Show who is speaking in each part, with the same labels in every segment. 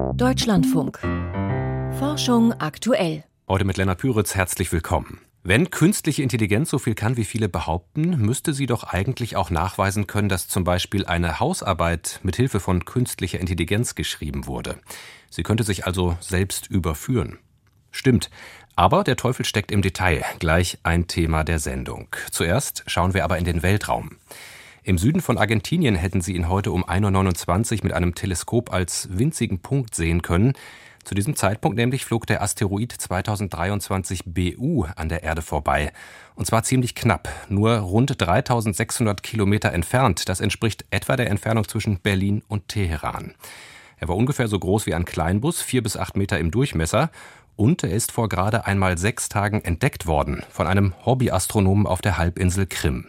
Speaker 1: Deutschlandfunk. Forschung aktuell.
Speaker 2: Heute mit Lennart Püritz herzlich willkommen. Wenn künstliche Intelligenz so viel kann, wie viele behaupten, müsste sie doch eigentlich auch nachweisen können, dass zum Beispiel eine Hausarbeit mit Hilfe von künstlicher Intelligenz geschrieben wurde. Sie könnte sich also selbst überführen. Stimmt. Aber der Teufel steckt im Detail. Gleich ein Thema der Sendung. Zuerst schauen wir aber in den Weltraum. Im Süden von Argentinien hätten sie ihn heute um 1.29 Uhr mit einem Teleskop als winzigen Punkt sehen können. Zu diesem Zeitpunkt nämlich flog der Asteroid 2023 BU an der Erde vorbei. Und zwar ziemlich knapp, nur rund 3600 Kilometer entfernt. Das entspricht etwa der Entfernung zwischen Berlin und Teheran. Er war ungefähr so groß wie ein Kleinbus, vier bis acht Meter im Durchmesser. Und er ist vor gerade einmal sechs Tagen entdeckt worden von einem Hobbyastronomen auf der Halbinsel Krim.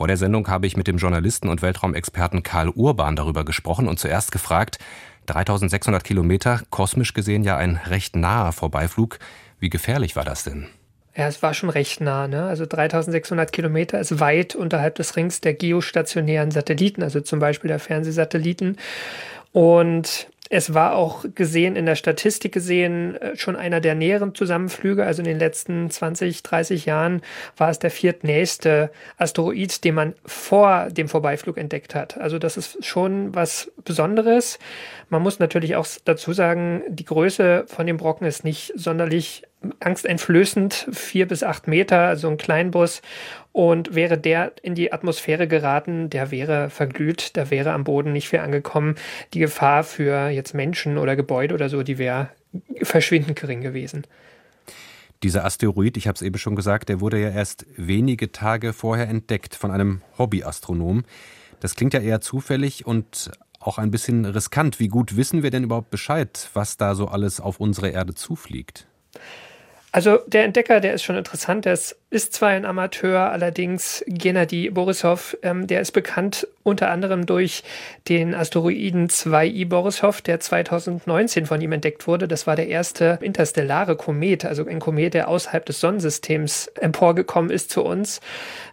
Speaker 2: Vor der Sendung habe ich mit dem Journalisten und Weltraumexperten Karl Urban darüber gesprochen und zuerst gefragt, 3600 Kilometer, kosmisch gesehen ja ein recht naher Vorbeiflug. Wie gefährlich war das denn?
Speaker 3: Ja, es war schon recht nah. Ne? Also 3600 Kilometer ist weit unterhalb des Rings der geostationären Satelliten, also zum Beispiel der Fernsehsatelliten. Und es war auch gesehen, in der Statistik gesehen, äh, schon einer der näheren Zusammenflüge. Also in den letzten 20, 30 Jahren war es der viertnächste Asteroid, den man vor dem Vorbeiflug entdeckt hat. Also das ist schon was Besonderes. Man muss natürlich auch dazu sagen, die Größe von dem Brocken ist nicht sonderlich angsteinflößend, vier bis acht Meter, also ein Kleinbus. Und wäre der in die Atmosphäre geraten, der wäre verglüht, der wäre am Boden nicht viel angekommen. Die Gefahr für jetzt Menschen oder Gebäude oder so, die wäre verschwindend gering gewesen.
Speaker 2: Dieser Asteroid, ich habe es eben schon gesagt, der wurde ja erst wenige Tage vorher entdeckt von einem Hobbyastronom. Das klingt ja eher zufällig und auch ein bisschen riskant. Wie gut wissen wir denn überhaupt Bescheid, was da so alles auf unsere Erde zufliegt?
Speaker 3: Also der Entdecker, der ist schon interessant, der ist, ist zwar ein Amateur, allerdings Gennady Borisov, ähm, der ist bekannt unter anderem durch den Asteroiden 2i Borisov, der 2019 von ihm entdeckt wurde. Das war der erste interstellare Komet, also ein Komet, der außerhalb des Sonnensystems emporgekommen ist zu uns.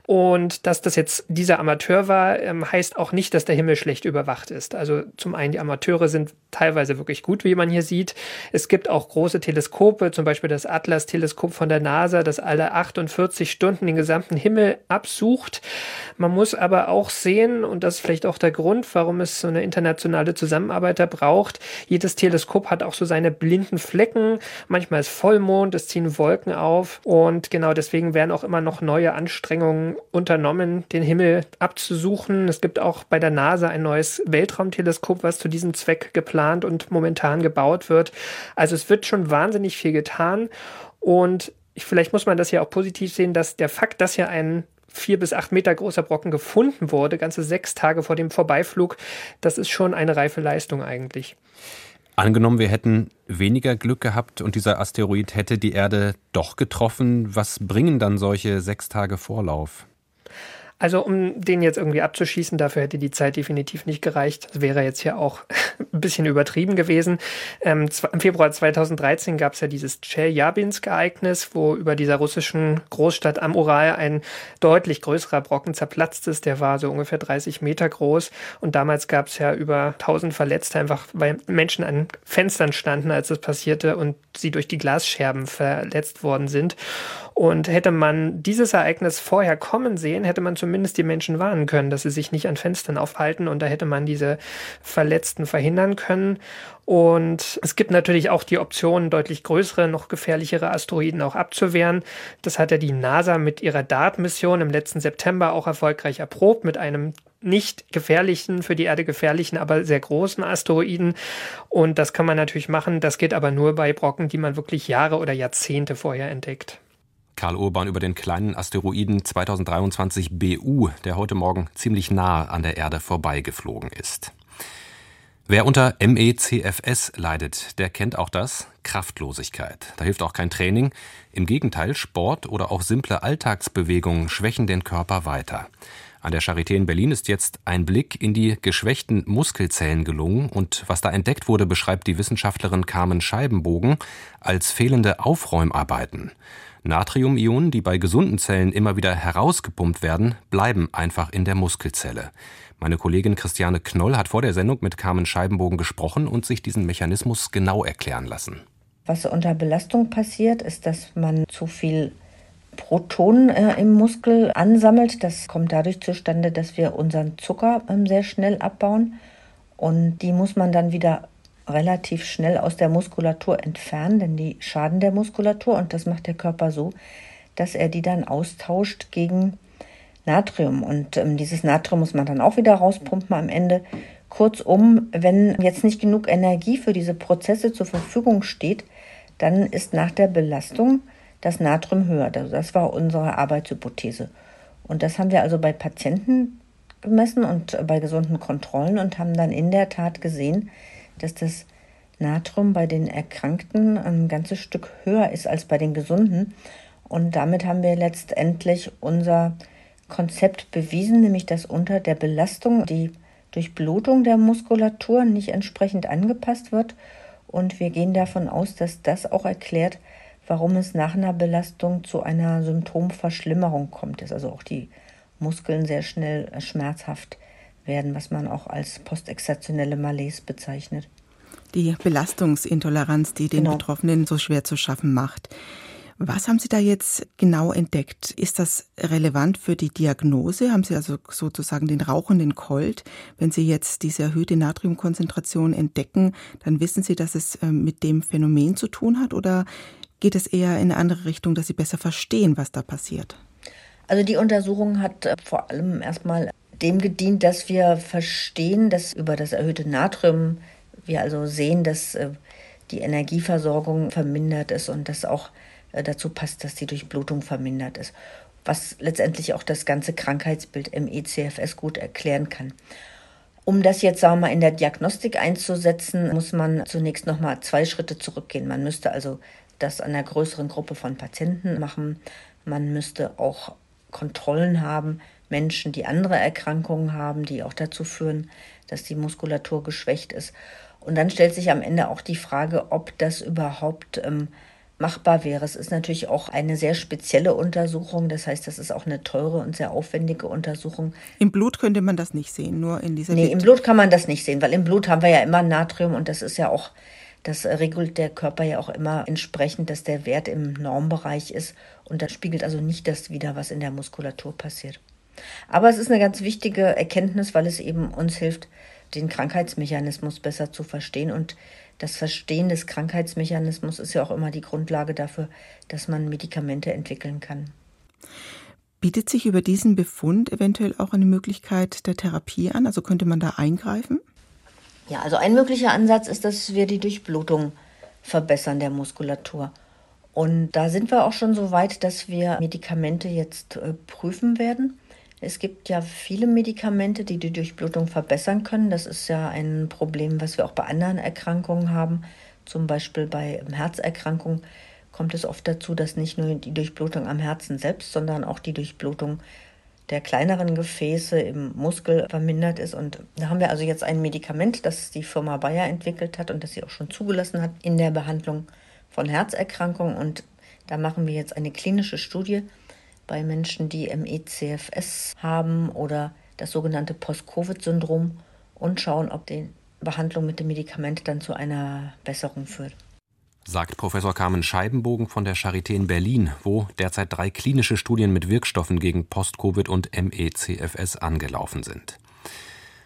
Speaker 3: Und dass das jetzt dieser Amateur war, ähm, heißt auch nicht, dass der Himmel schlecht überwacht ist. Also zum einen, die Amateure sind teilweise wirklich gut, wie man hier sieht. Es gibt auch große Teleskope, zum Beispiel das Atlas-Teleskop von der NASA, das alle 48 Stunden den gesamten Himmel absucht. Man muss aber auch sehen, und das ist vielleicht auch der Grund, warum es so eine internationale Zusammenarbeit da braucht, jedes Teleskop hat auch so seine blinden Flecken. Manchmal ist Vollmond, es ziehen Wolken auf und genau deswegen werden auch immer noch neue Anstrengungen unternommen, den Himmel abzusuchen. Es gibt auch bei der NASA ein neues Weltraumteleskop, was zu diesem Zweck geplant und momentan gebaut wird. Also es wird schon wahnsinnig viel getan und vielleicht muss man das ja auch positiv sehen, dass der Fakt, dass ja ein vier bis acht Meter großer Brocken gefunden wurde, ganze sechs Tage vor dem Vorbeiflug, das ist schon eine reife Leistung eigentlich.
Speaker 2: Angenommen, wir hätten weniger Glück gehabt und dieser Asteroid hätte die Erde doch getroffen, was bringen dann solche sechs Tage Vorlauf?
Speaker 3: Also um den jetzt irgendwie abzuschießen, dafür hätte die Zeit definitiv nicht gereicht. Das wäre jetzt ja auch ein bisschen übertrieben gewesen. Ähm, Im Februar 2013 gab es ja dieses Tscheljabinsk-Ereignis, wo über dieser russischen Großstadt am Ural ein deutlich größerer Brocken zerplatzt ist. Der war so ungefähr 30 Meter groß. Und damals gab es ja über 1000 Verletzte, einfach weil Menschen an Fenstern standen, als das passierte und sie durch die Glasscherben verletzt worden sind. Und hätte man dieses Ereignis vorher kommen sehen, hätte man zumindest die Menschen warnen können, dass sie sich nicht an Fenstern aufhalten und da hätte man diese Verletzten verhindern können. Und es gibt natürlich auch die Option, deutlich größere, noch gefährlichere Asteroiden auch abzuwehren. Das hat ja die NASA mit ihrer DART-Mission im letzten September auch erfolgreich erprobt mit einem nicht gefährlichen, für die Erde gefährlichen, aber sehr großen Asteroiden. Und das kann man natürlich machen. Das geht aber nur bei Brocken, die man wirklich Jahre oder Jahrzehnte vorher entdeckt.
Speaker 2: Karl Urban über den kleinen Asteroiden 2023 BU, der heute Morgen ziemlich nah an der Erde vorbeigeflogen ist. Wer unter MECFS leidet, der kennt auch das Kraftlosigkeit. Da hilft auch kein Training. Im Gegenteil, Sport oder auch simple Alltagsbewegungen schwächen den Körper weiter. An der Charité in Berlin ist jetzt ein Blick in die geschwächten Muskelzellen gelungen und was da entdeckt wurde, beschreibt die Wissenschaftlerin Carmen Scheibenbogen als fehlende Aufräumarbeiten. Natriumionen, die bei gesunden Zellen immer wieder herausgepumpt werden, bleiben einfach in der Muskelzelle. Meine Kollegin Christiane Knoll hat vor der Sendung mit Carmen Scheibenbogen gesprochen und sich diesen Mechanismus genau erklären lassen.
Speaker 4: Was unter Belastung passiert, ist, dass man zu viel Protonen äh, im Muskel ansammelt. Das kommt dadurch zustande, dass wir unseren Zucker ähm, sehr schnell abbauen. Und die muss man dann wieder relativ schnell aus der Muskulatur entfernen, denn die schaden der Muskulatur. Und das macht der Körper so, dass er die dann austauscht gegen Natrium. Und ähm, dieses Natrium muss man dann auch wieder rauspumpen am Ende. Kurzum, wenn jetzt nicht genug Energie für diese Prozesse zur Verfügung steht, dann ist nach der Belastung das Natrium höher. Also das war unsere Arbeitshypothese. Und das haben wir also bei Patienten gemessen und bei gesunden Kontrollen und haben dann in der Tat gesehen, dass das Natrium bei den Erkrankten ein ganzes Stück höher ist als bei den Gesunden. Und damit haben wir letztendlich unser Konzept bewiesen, nämlich dass unter der Belastung die Durchblutung der Muskulatur nicht entsprechend angepasst wird. Und wir gehen davon aus, dass das auch erklärt, warum es nach einer Belastung zu einer Symptomverschlimmerung kommt, dass also auch die Muskeln sehr schnell schmerzhaft werden, was man auch als postexzeptionelle Malaise bezeichnet.
Speaker 5: Die Belastungsintoleranz, die den genau. Betroffenen so schwer zu schaffen macht. Was haben Sie da jetzt genau entdeckt? Ist das relevant für die Diagnose? Haben Sie also sozusagen den rauchenden Colt? Wenn Sie jetzt diese erhöhte Natriumkonzentration entdecken, dann wissen Sie, dass es ähm, mit dem Phänomen zu tun hat? Oder geht es eher in eine andere Richtung, dass Sie besser verstehen, was da passiert?
Speaker 4: Also die Untersuchung hat äh, vor allem erstmal dem gedient, dass wir verstehen, dass über das erhöhte Natrium wir also sehen, dass äh, die Energieversorgung vermindert ist und dass auch äh, dazu passt, dass die Durchblutung vermindert ist, was letztendlich auch das ganze Krankheitsbild MECFS gut erklären kann. Um das jetzt, sagen wir mal, in der Diagnostik einzusetzen, muss man zunächst noch mal zwei Schritte zurückgehen. Man müsste also das an einer größeren Gruppe von Patienten machen. Man müsste auch Kontrollen haben, Menschen, die andere Erkrankungen haben, die auch dazu führen, dass die Muskulatur geschwächt ist. Und dann stellt sich am Ende auch die Frage, ob das überhaupt ähm, machbar wäre. Es ist natürlich auch eine sehr spezielle Untersuchung. Das heißt, das ist auch eine teure und sehr aufwendige Untersuchung.
Speaker 5: Im Blut könnte man das nicht sehen, nur in dieser.
Speaker 4: Nee, Bit im Blut kann man das nicht sehen, weil im Blut haben wir ja immer Natrium und das ist ja auch, das regelt der Körper ja auch immer entsprechend, dass der Wert im Normbereich ist. Und das spiegelt also nicht das wider, was in der Muskulatur passiert. Aber es ist eine ganz wichtige Erkenntnis, weil es eben uns hilft, den Krankheitsmechanismus besser zu verstehen. Und das Verstehen des Krankheitsmechanismus ist ja auch immer die Grundlage dafür, dass man Medikamente entwickeln kann.
Speaker 5: Bietet sich über diesen Befund eventuell auch eine Möglichkeit der Therapie an? Also könnte man da eingreifen?
Speaker 4: Ja, also ein möglicher Ansatz ist, dass wir die Durchblutung verbessern der Muskulatur. Und da sind wir auch schon so weit, dass wir Medikamente jetzt äh, prüfen werden. Es gibt ja viele Medikamente, die die Durchblutung verbessern können. Das ist ja ein Problem, was wir auch bei anderen Erkrankungen haben. Zum Beispiel bei Herzerkrankungen kommt es oft dazu, dass nicht nur die Durchblutung am Herzen selbst, sondern auch die Durchblutung der kleineren Gefäße im Muskel vermindert ist. Und da haben wir also jetzt ein Medikament, das die Firma Bayer entwickelt hat und das sie auch schon zugelassen hat in der Behandlung von Herzerkrankungen. Und da machen wir jetzt eine klinische Studie bei Menschen, die MECFS haben oder das sogenannte Post-Covid-Syndrom und schauen, ob die Behandlung mit dem Medikament dann zu einer Besserung führt.
Speaker 2: Sagt Professor Carmen Scheibenbogen von der Charité in Berlin, wo derzeit drei klinische Studien mit Wirkstoffen gegen Post-Covid und MECFS angelaufen sind.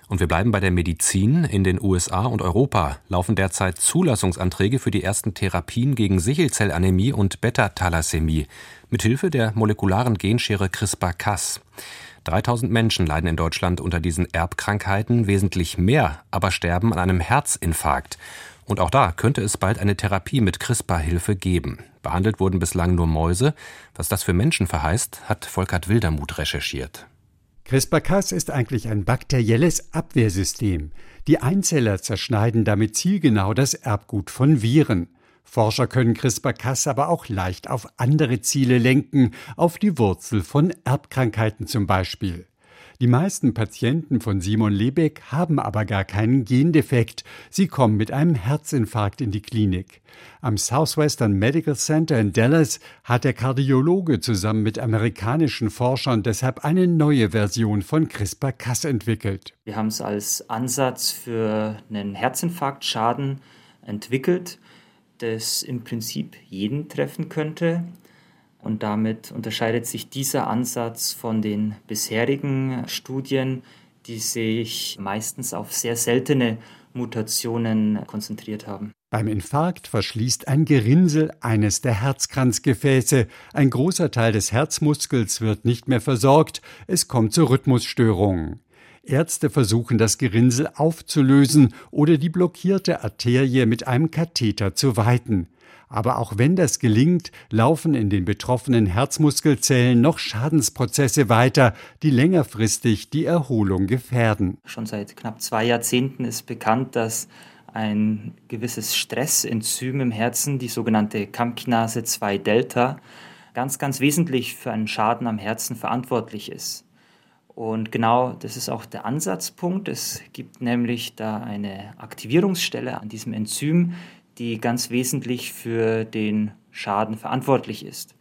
Speaker 2: Und wir bleiben bei der Medizin. In den USA und Europa laufen derzeit Zulassungsanträge für die ersten Therapien gegen Sichelzellanämie und Beta-Thalassämie mithilfe der molekularen Genschere CRISPR-Cas. 3000 Menschen leiden in Deutschland unter diesen Erbkrankheiten, wesentlich mehr aber sterben an einem Herzinfarkt. Und auch da könnte es bald eine Therapie mit CRISPR-Hilfe geben. Behandelt wurden bislang nur Mäuse. Was das für Menschen verheißt, hat Volkert Wildermuth recherchiert.
Speaker 6: CRISPR-Cas ist eigentlich ein bakterielles Abwehrsystem. Die Einzeller zerschneiden damit zielgenau das Erbgut von Viren. Forscher können CRISPR-Cas aber auch leicht auf andere Ziele lenken, auf die Wurzel von Erbkrankheiten zum Beispiel. Die meisten Patienten von Simon Lebeck haben aber gar keinen Gendefekt. Sie kommen mit einem Herzinfarkt in die Klinik. Am Southwestern Medical Center in Dallas hat der Kardiologe zusammen mit amerikanischen Forschern deshalb eine neue Version von CRISPR-Cas entwickelt.
Speaker 7: Wir haben es als Ansatz für einen Herzinfarktschaden entwickelt, das im Prinzip jeden treffen könnte. Und damit unterscheidet sich dieser Ansatz von den bisherigen Studien, die sich meistens auf sehr seltene Mutationen konzentriert haben.
Speaker 6: Beim Infarkt verschließt ein Gerinnsel eines der Herzkranzgefäße. Ein großer Teil des Herzmuskels wird nicht mehr versorgt. Es kommt zu Rhythmusstörungen. Ärzte versuchen das Gerinnsel aufzulösen oder die blockierte Arterie mit einem Katheter zu weiten. Aber auch wenn das gelingt, laufen in den betroffenen Herzmuskelzellen noch Schadensprozesse weiter, die längerfristig die Erholung gefährden.
Speaker 7: Schon seit knapp zwei Jahrzehnten ist bekannt, dass ein gewisses Stressenzym im Herzen, die sogenannte Kampkinase 2 Delta, ganz, ganz wesentlich für einen Schaden am Herzen verantwortlich ist. Und genau das ist auch der Ansatzpunkt. Es gibt nämlich da eine Aktivierungsstelle an diesem Enzym, die ganz wesentlich für den Schaden verantwortlich ist.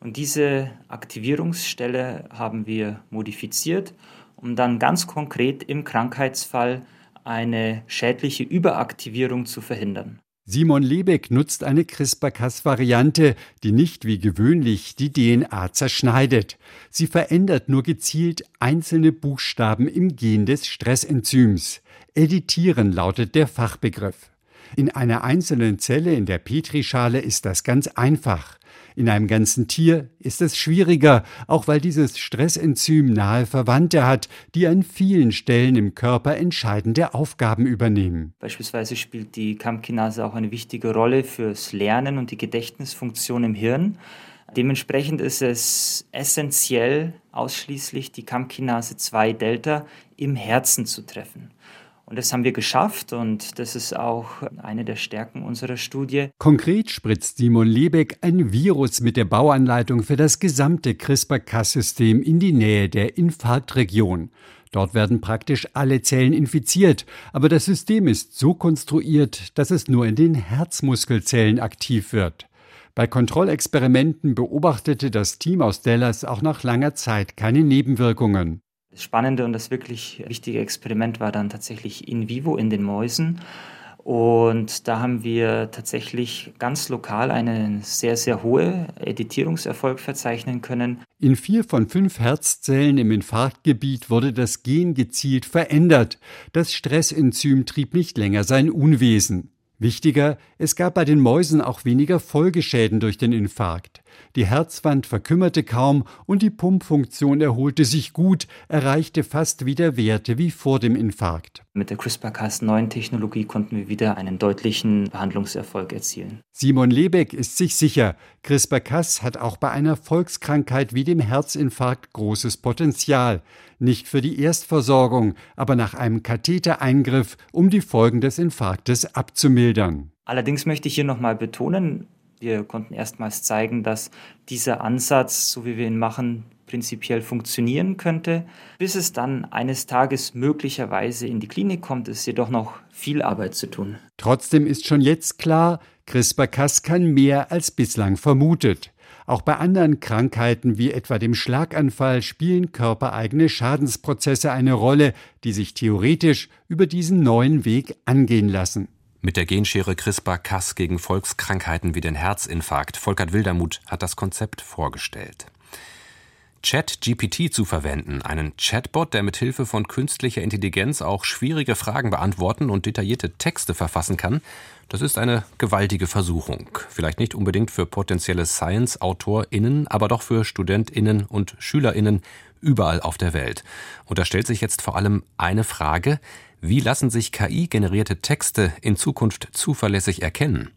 Speaker 7: Und diese Aktivierungsstelle haben wir modifiziert, um dann ganz konkret im Krankheitsfall eine schädliche Überaktivierung zu verhindern.
Speaker 6: Simon Lebeck nutzt eine CRISPR-Cas-Variante, die nicht wie gewöhnlich die DNA zerschneidet. Sie verändert nur gezielt einzelne Buchstaben im Gen des Stressenzyms. Editieren lautet der Fachbegriff. In einer einzelnen Zelle in der Petrischale ist das ganz einfach. In einem ganzen Tier ist es schwieriger, auch weil dieses Stressenzym nahe Verwandte hat, die an vielen Stellen im Körper entscheidende Aufgaben übernehmen.
Speaker 7: Beispielsweise spielt die Kampkinase auch eine wichtige Rolle fürs Lernen und die Gedächtnisfunktion im Hirn. Dementsprechend ist es essentiell, ausschließlich die Kampkinase 2 Delta im Herzen zu treffen. Und das haben wir geschafft und das ist auch eine der Stärken unserer Studie.
Speaker 6: Konkret spritzt Simon Lebeck ein Virus mit der Bauanleitung für das gesamte CRISPR-Cas-System in die Nähe der Infarktregion. Dort werden praktisch alle Zellen infiziert, aber das System ist so konstruiert, dass es nur in den Herzmuskelzellen aktiv wird. Bei Kontrollexperimenten beobachtete das Team aus Dallas auch nach langer Zeit keine Nebenwirkungen.
Speaker 7: Das Spannende und das wirklich wichtige Experiment war dann tatsächlich in vivo in den Mäusen. Und da haben wir tatsächlich ganz lokal einen sehr, sehr hohen Editierungserfolg verzeichnen können.
Speaker 6: In vier von fünf Herzzellen im Infarktgebiet wurde das Gen gezielt verändert. Das Stressenzym trieb nicht länger sein Unwesen. Wichtiger, es gab bei den Mäusen auch weniger Folgeschäden durch den Infarkt. Die Herzwand verkümmerte kaum und die Pumpfunktion erholte sich gut, erreichte fast wieder Werte wie vor dem Infarkt.
Speaker 7: Mit der CRISPR-Cas9-Technologie konnten wir wieder einen deutlichen Behandlungserfolg erzielen.
Speaker 6: Simon Lebeck ist sich sicher, CRISPR-Cas hat auch bei einer Volkskrankheit wie dem Herzinfarkt großes Potenzial. Nicht für die Erstversorgung, aber nach einem Kathetereingriff, um die Folgen des Infarktes abzumildern.
Speaker 7: Allerdings möchte ich hier nochmal betonen, wir konnten erstmals zeigen, dass dieser Ansatz, so wie wir ihn machen, prinzipiell funktionieren könnte. Bis es dann eines Tages möglicherweise in die Klinik kommt, ist jedoch noch viel Arbeit zu tun.
Speaker 6: Trotzdem ist schon jetzt klar, CRISPR-Cas kann mehr als bislang vermutet. Auch bei anderen Krankheiten wie etwa dem Schlaganfall spielen körpereigene Schadensprozesse eine Rolle, die sich theoretisch über diesen neuen Weg angehen lassen.
Speaker 2: Mit der Genschere CRISPR-Cas gegen Volkskrankheiten wie den Herzinfarkt. Volkert Wildermuth hat das Konzept vorgestellt. ChatGPT zu verwenden, einen Chatbot, der mit Hilfe von künstlicher Intelligenz auch schwierige Fragen beantworten und detaillierte Texte verfassen kann, das ist eine gewaltige Versuchung. Vielleicht nicht unbedingt für potenzielle Science-AutorInnen, aber doch für StudentInnen und SchülerInnen überall auf der Welt. Und da stellt sich jetzt vor allem eine Frage, wie lassen sich KI-generierte Texte in Zukunft zuverlässig erkennen?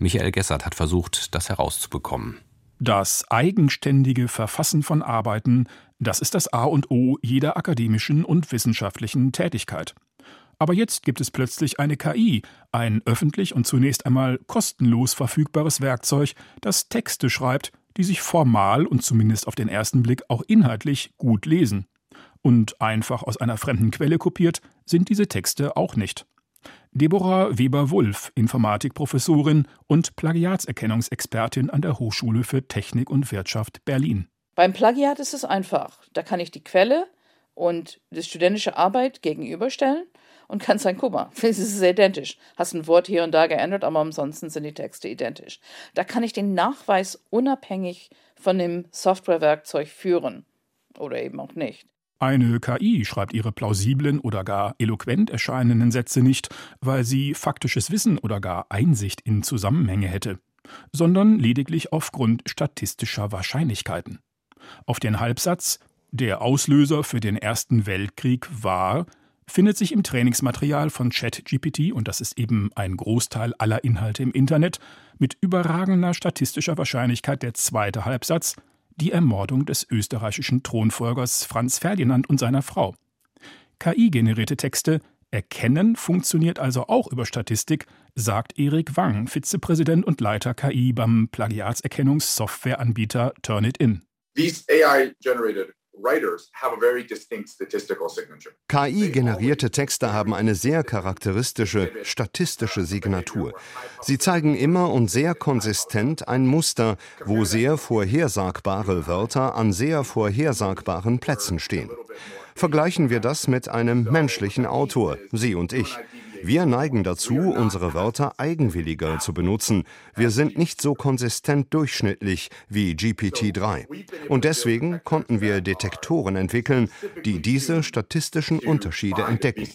Speaker 2: Michael Gessert hat versucht, das herauszubekommen.
Speaker 8: Das eigenständige Verfassen von Arbeiten, das ist das A und O jeder akademischen und wissenschaftlichen Tätigkeit. Aber jetzt gibt es plötzlich eine KI, ein öffentlich und zunächst einmal kostenlos verfügbares Werkzeug, das Texte schreibt, die sich formal und zumindest auf den ersten Blick auch inhaltlich gut lesen. Und einfach aus einer fremden Quelle kopiert sind diese Texte auch nicht. Deborah Weber-Wulff, Informatikprofessorin und Plagiatserkennungsexpertin an der Hochschule für Technik und Wirtschaft Berlin.
Speaker 9: Beim Plagiat ist es einfach. Da kann ich die Quelle und die studentische Arbeit gegenüberstellen und kann sagen, guck mal, es ist identisch. Hast ein Wort hier und da geändert, aber ansonsten sind die Texte identisch. Da kann ich den Nachweis unabhängig von dem Softwarewerkzeug führen oder eben auch nicht.
Speaker 8: Eine KI schreibt ihre plausiblen oder gar eloquent erscheinenden Sätze nicht, weil sie faktisches Wissen oder gar Einsicht in Zusammenhänge hätte, sondern lediglich aufgrund statistischer Wahrscheinlichkeiten. Auf den Halbsatz Der Auslöser für den Ersten Weltkrieg war findet sich im Trainingsmaterial von ChatGPT, und das ist eben ein Großteil aller Inhalte im Internet, mit überragender statistischer Wahrscheinlichkeit der zweite Halbsatz die Ermordung des österreichischen Thronfolgers Franz Ferdinand und seiner Frau. KI-generierte Texte erkennen funktioniert also auch über Statistik, sagt Erik Wang, Vizepräsident und Leiter KI beim Plagiatserkennungssoftwareanbieter Turnitin. These AI-generated
Speaker 10: KI-generierte Texte haben eine sehr charakteristische statistische Signatur. Sie zeigen immer und sehr konsistent ein Muster, wo sehr vorhersagbare Wörter an sehr vorhersagbaren Plätzen stehen. Vergleichen wir das mit einem menschlichen Autor, Sie und ich. Wir neigen dazu, unsere Wörter eigenwilliger zu benutzen. Wir sind nicht so konsistent durchschnittlich wie GPT-3. Und deswegen konnten wir Detektoren entwickeln, die diese statistischen Unterschiede entdecken.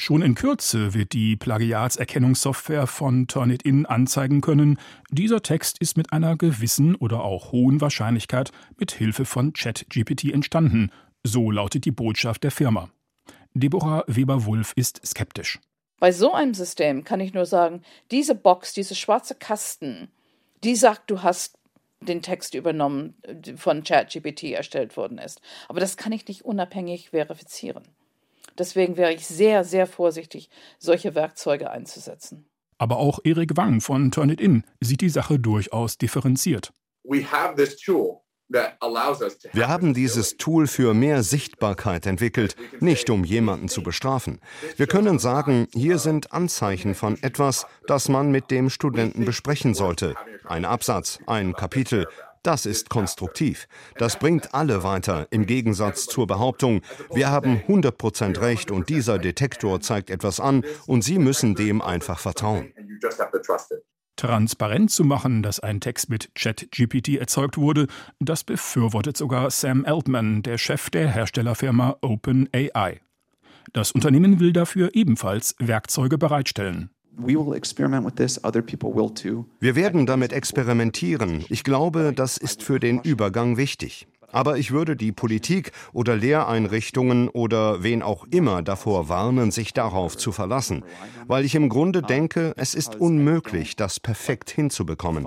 Speaker 8: Schon in Kürze wird die Plagiatserkennungssoftware von Turnitin anzeigen können, dieser Text ist mit einer gewissen oder auch hohen Wahrscheinlichkeit mit Hilfe von ChatGPT entstanden. So lautet die Botschaft der Firma. Deborah Weber-Wulff ist skeptisch.
Speaker 9: Bei so einem System kann ich nur sagen, diese Box, diese schwarze Kasten, die sagt, du hast den Text übernommen, von ChatGPT erstellt worden ist. Aber das kann ich nicht unabhängig verifizieren. Deswegen wäre ich sehr, sehr vorsichtig, solche Werkzeuge einzusetzen.
Speaker 8: Aber auch Erik Wang von Turnitin sieht die Sache durchaus differenziert.
Speaker 10: We have this tool wir haben dieses Tool für mehr Sichtbarkeit entwickelt, nicht um jemanden zu bestrafen. Wir können sagen, hier sind Anzeichen von etwas, das man mit dem Studenten besprechen sollte. Ein Absatz, ein Kapitel. Das ist konstruktiv. Das bringt alle weiter, im Gegensatz zur Behauptung, wir haben 100% Recht und dieser Detektor zeigt etwas an und Sie müssen dem einfach vertrauen
Speaker 8: transparent zu machen, dass ein Text mit ChatGPT erzeugt wurde, das befürwortet sogar Sam Altman, der Chef der Herstellerfirma OpenAI. Das Unternehmen will dafür ebenfalls Werkzeuge bereitstellen.
Speaker 10: Wir werden damit experimentieren. Ich glaube, das ist für den Übergang wichtig. Aber ich würde die Politik oder Lehreinrichtungen oder wen auch immer davor warnen, sich darauf zu verlassen, weil ich im Grunde denke, es ist unmöglich, das perfekt hinzubekommen.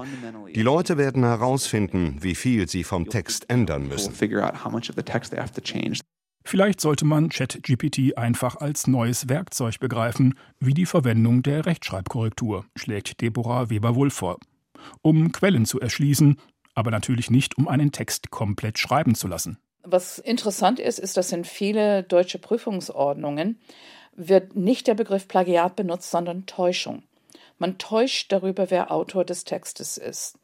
Speaker 10: Die Leute werden herausfinden, wie viel sie vom Text ändern müssen.
Speaker 8: Vielleicht sollte man ChatGPT einfach als neues Werkzeug begreifen, wie die Verwendung der Rechtschreibkorrektur, schlägt Deborah Weber-Wulff vor. Um Quellen zu erschließen, aber natürlich nicht, um einen Text komplett schreiben zu lassen.
Speaker 9: Was interessant ist, ist, dass in viele deutsche Prüfungsordnungen wird nicht der Begriff Plagiat benutzt, sondern Täuschung. Man täuscht darüber, wer Autor des Textes ist.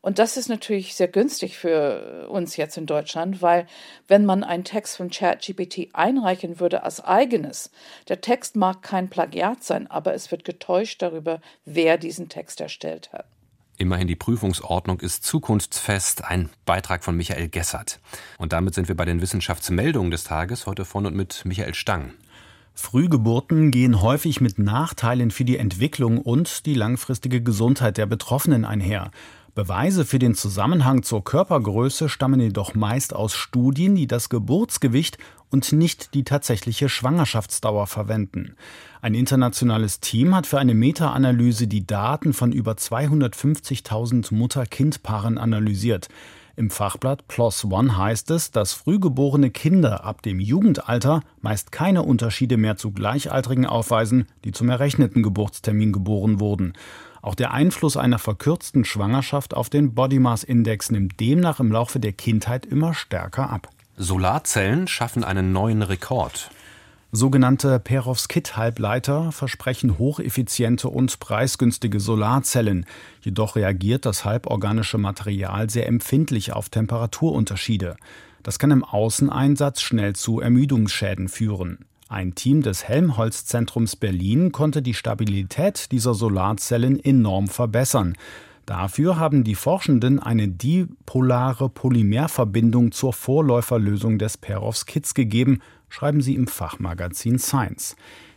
Speaker 9: Und das ist natürlich sehr günstig für uns jetzt in Deutschland, weil wenn man einen Text von ChatGPT einreichen würde als eigenes, der Text mag kein Plagiat sein, aber es wird getäuscht darüber, wer diesen Text erstellt hat.
Speaker 2: Immerhin die Prüfungsordnung ist zukunftsfest. Ein Beitrag von Michael Gessert. Und damit sind wir bei den Wissenschaftsmeldungen des Tages. Heute von und mit Michael Stang.
Speaker 11: Frühgeburten gehen häufig mit Nachteilen für die Entwicklung und die langfristige Gesundheit der Betroffenen einher. Beweise für den Zusammenhang zur Körpergröße stammen jedoch meist aus Studien, die das Geburtsgewicht und nicht die tatsächliche Schwangerschaftsdauer verwenden. Ein internationales Team hat für eine Meta-Analyse die Daten von über 250.000 Mutter-Kind-Paaren analysiert. Im Fachblatt PLOS ONE heißt es, dass frühgeborene Kinder ab dem Jugendalter meist keine Unterschiede mehr zu Gleichaltrigen aufweisen, die zum errechneten Geburtstermin geboren wurden. Auch der Einfluss einer verkürzten Schwangerschaft auf den Body Mass Index nimmt demnach im Laufe der Kindheit immer stärker ab.
Speaker 2: Solarzellen schaffen einen neuen Rekord.
Speaker 11: Sogenannte Perovskit-Halbleiter versprechen hocheffiziente und preisgünstige Solarzellen. Jedoch reagiert das halborganische Material sehr empfindlich auf Temperaturunterschiede. Das kann im Außeneinsatz schnell zu Ermüdungsschäden führen. Ein Team des Helmholtz-Zentrums Berlin konnte die Stabilität dieser Solarzellen enorm verbessern. Dafür haben die Forschenden eine dipolare Polymerverbindung zur Vorläuferlösung des Perovskits gegeben, schreiben sie im Fachmagazin Science.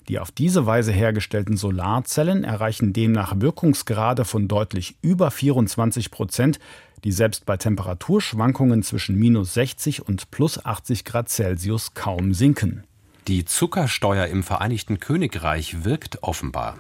Speaker 11: Die auf diese Weise hergestellten Solarzellen erreichen demnach Wirkungsgrade von deutlich über 24 Prozent, die selbst bei Temperaturschwankungen zwischen minus 60 und plus 80 Grad Celsius kaum sinken.
Speaker 2: Die Zuckersteuer im Vereinigten Königreich wirkt offenbar.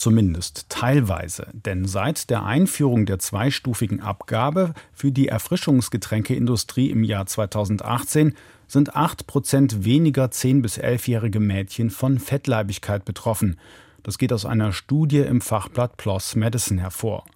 Speaker 11: Zumindest teilweise, denn seit der Einführung der zweistufigen Abgabe für die Erfrischungsgetränkeindustrie im Jahr 2018 sind 8 Prozent weniger 10- bis 11-jährige Mädchen von Fettleibigkeit betroffen. Das geht aus einer Studie im Fachblatt PLOS Medicine hervor.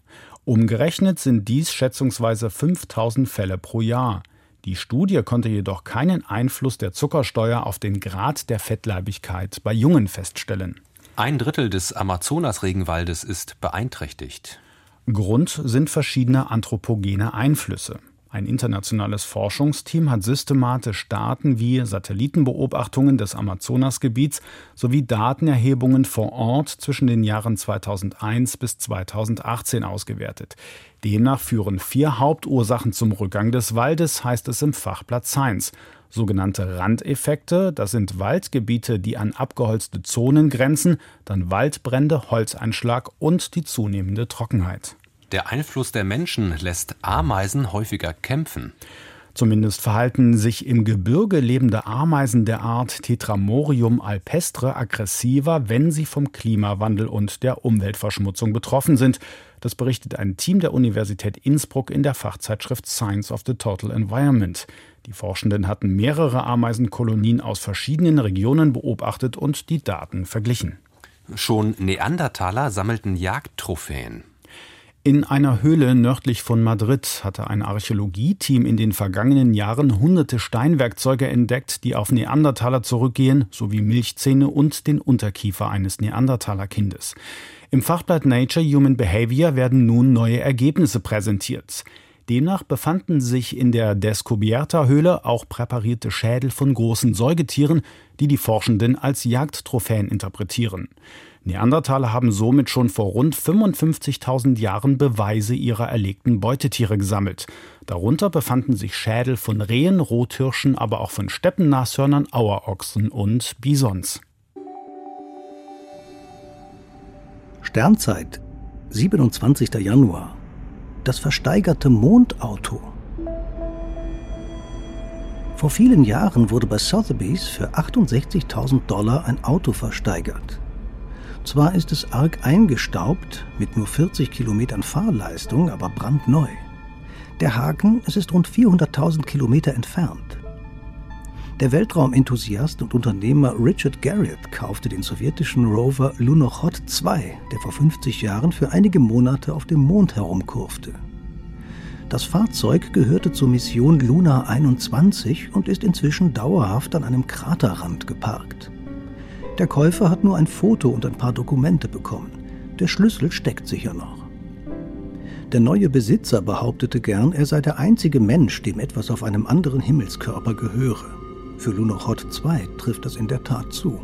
Speaker 11: Umgerechnet sind dies schätzungsweise 5000 Fälle pro Jahr. Die Studie konnte jedoch keinen Einfluss der Zuckersteuer auf den Grad der Fettleibigkeit bei Jungen feststellen.
Speaker 2: Ein Drittel des Amazonas-Regenwaldes ist beeinträchtigt.
Speaker 11: Grund sind verschiedene anthropogene Einflüsse. Ein internationales Forschungsteam hat systematisch Daten wie Satellitenbeobachtungen des Amazonasgebiets sowie Datenerhebungen vor Ort zwischen den Jahren 2001 bis 2018 ausgewertet. Demnach führen vier Hauptursachen zum Rückgang des Waldes, heißt es im Fachblatt Science sogenannte Randeffekte. Das sind Waldgebiete, die an abgeholzte Zonen grenzen, dann Waldbrände, Holzeinschlag und die zunehmende Trockenheit.
Speaker 2: Der Einfluss der Menschen lässt Ameisen häufiger kämpfen.
Speaker 11: Zumindest verhalten sich im Gebirge lebende Ameisen der Art Tetramorium alpestre aggressiver, wenn sie vom Klimawandel und der Umweltverschmutzung betroffen sind. Das berichtet ein Team der Universität Innsbruck in der Fachzeitschrift Science of the Total Environment. Die Forschenden hatten mehrere Ameisenkolonien aus verschiedenen Regionen beobachtet und die Daten verglichen.
Speaker 2: Schon Neandertaler sammelten Jagdtrophäen.
Speaker 11: In einer Höhle nördlich von Madrid hatte ein Archäologieteam in den vergangenen Jahren hunderte Steinwerkzeuge entdeckt, die auf Neandertaler zurückgehen, sowie Milchzähne und den Unterkiefer eines Neandertalerkindes. Im Fachblatt Nature Human Behavior werden nun neue Ergebnisse präsentiert. Demnach befanden sich in der Descubierta-Höhle auch präparierte Schädel von großen Säugetieren, die die Forschenden als Jagdtrophäen interpretieren. Neandertaler haben somit schon vor rund 55.000 Jahren Beweise ihrer erlegten Beutetiere gesammelt. Darunter befanden sich Schädel von Rehen, Rothirschen, aber auch von Steppennashörnern, Auerochsen und Bisons.
Speaker 12: Sternzeit, 27. Januar das versteigerte Mondauto. Vor vielen Jahren wurde bei Sotheby's für 68.000 Dollar ein Auto versteigert. Zwar ist es arg eingestaubt, mit nur 40 Kilometern Fahrleistung, aber brandneu. Der Haken, es ist rund 400.000 Kilometer entfernt. Der Weltraumenthusiast und Unternehmer Richard Garriott kaufte den sowjetischen Rover Lunokhod 2, der vor 50 Jahren für einige Monate auf dem Mond herumkurfte. Das Fahrzeug gehörte zur Mission Luna 21 und ist inzwischen dauerhaft an einem Kraterrand geparkt. Der Käufer hat nur ein Foto und ein paar Dokumente bekommen. Der Schlüssel steckt sicher noch. Der neue Besitzer behauptete gern, er sei der einzige Mensch, dem etwas auf einem anderen Himmelskörper gehöre. Für Lunokhod 2 trifft das in der Tat zu.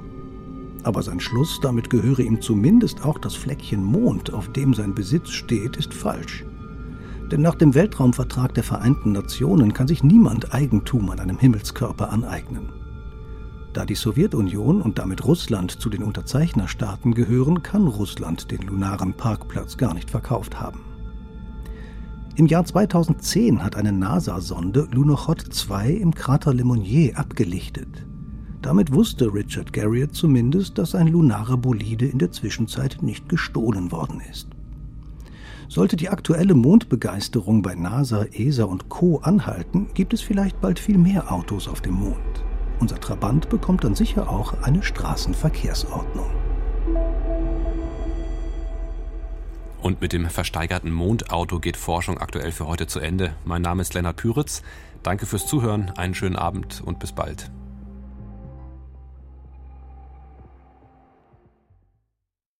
Speaker 12: Aber sein Schluss, damit gehöre ihm zumindest auch das Fleckchen Mond, auf dem sein Besitz steht, ist falsch. Denn nach dem Weltraumvertrag der Vereinten Nationen kann sich niemand Eigentum an einem Himmelskörper aneignen. Da die Sowjetunion und damit Russland zu den Unterzeichnerstaaten gehören, kann Russland den lunaren Parkplatz gar nicht verkauft haben. Im Jahr 2010 hat eine NASA-Sonde Lunokhod 2 im Krater Le Monnier abgelichtet. Damit wusste Richard Garriott zumindest, dass ein lunarer Bolide in der Zwischenzeit nicht gestohlen worden ist. Sollte die aktuelle Mondbegeisterung bei NASA, ESA und Co. anhalten, gibt es vielleicht bald viel mehr Autos auf dem Mond. Unser Trabant bekommt dann sicher auch eine Straßenverkehrsordnung.
Speaker 2: Und mit dem versteigerten Mondauto geht Forschung aktuell für heute zu Ende. Mein Name ist Lennart Püritz. Danke fürs Zuhören, einen schönen Abend und bis bald.